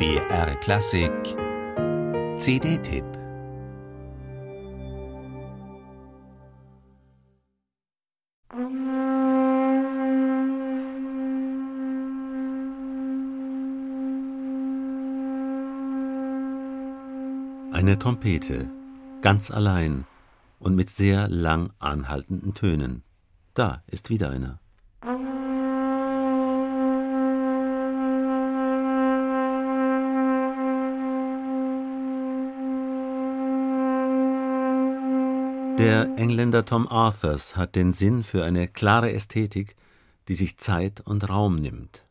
BR Klassik CD-Tipp Eine Trompete, ganz allein und mit sehr lang anhaltenden Tönen. Da ist wieder einer. Der Engländer Tom Arthurs hat den Sinn für eine klare Ästhetik, die sich Zeit und Raum nimmt.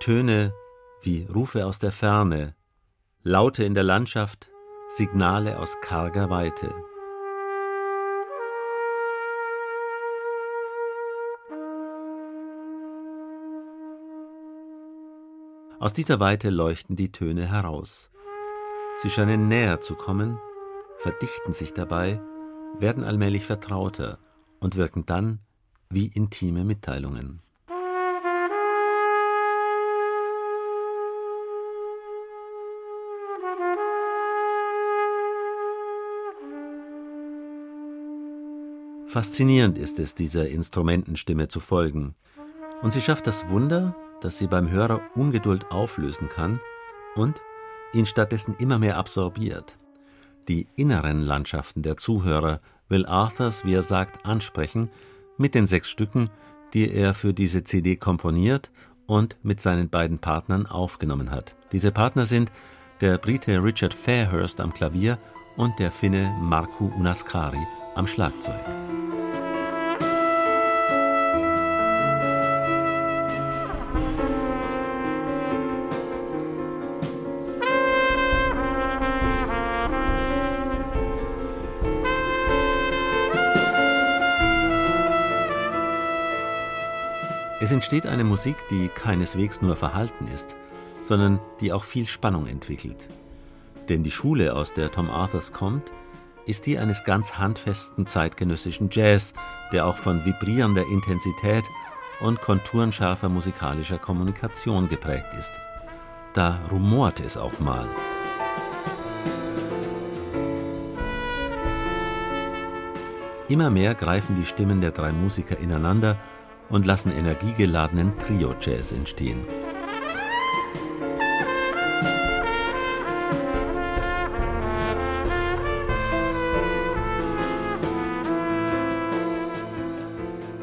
Töne wie Rufe aus der Ferne, Laute in der Landschaft, Signale aus karger Weite. Aus dieser Weite leuchten die Töne heraus. Sie scheinen näher zu kommen, verdichten sich dabei, werden allmählich vertrauter und wirken dann wie intime Mitteilungen. Faszinierend ist es, dieser Instrumentenstimme zu folgen. Und sie schafft das Wunder, dass sie beim Hörer Ungeduld auflösen kann und ihn stattdessen immer mehr absorbiert. Die inneren Landschaften der Zuhörer will Arthurs, wie er sagt, ansprechen mit den sechs Stücken, die er für diese CD komponiert und mit seinen beiden Partnern aufgenommen hat. Diese Partner sind der Brite Richard Fairhurst am Klavier und der Finne Marku Unaskari am Schlagzeug. Es entsteht eine Musik, die keineswegs nur verhalten ist, sondern die auch viel Spannung entwickelt. Denn die Schule, aus der Tom Arthurs kommt, ist die eines ganz handfesten zeitgenössischen Jazz, der auch von vibrierender Intensität und konturenscharfer musikalischer Kommunikation geprägt ist. Da rumort es auch mal. Immer mehr greifen die Stimmen der drei Musiker ineinander und lassen energiegeladenen Trio-Jazz entstehen.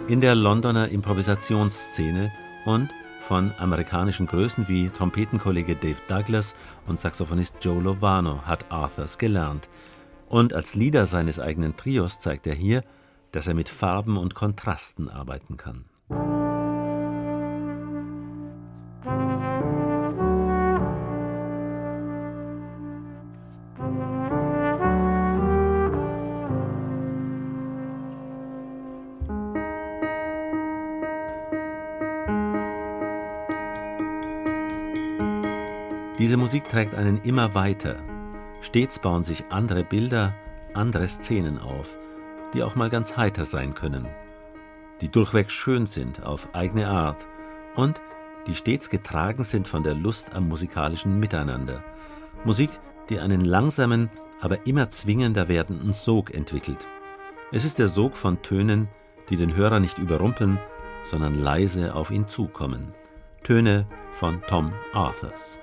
In der Londoner Improvisationsszene und von amerikanischen Größen wie Trompetenkollege Dave Douglas und Saxophonist Joe Lovano hat Arthurs gelernt. Und als Leader seines eigenen Trios zeigt er hier, dass er mit Farben und Kontrasten arbeiten kann. Diese Musik trägt einen immer weiter. Stets bauen sich andere Bilder, andere Szenen auf, die auch mal ganz heiter sein können, die durchweg schön sind auf eigene Art und die stets getragen sind von der Lust am musikalischen Miteinander. Musik, die einen langsamen, aber immer zwingender werdenden Sog entwickelt. Es ist der Sog von Tönen, die den Hörer nicht überrumpeln, sondern leise auf ihn zukommen. Töne von Tom Arthurs.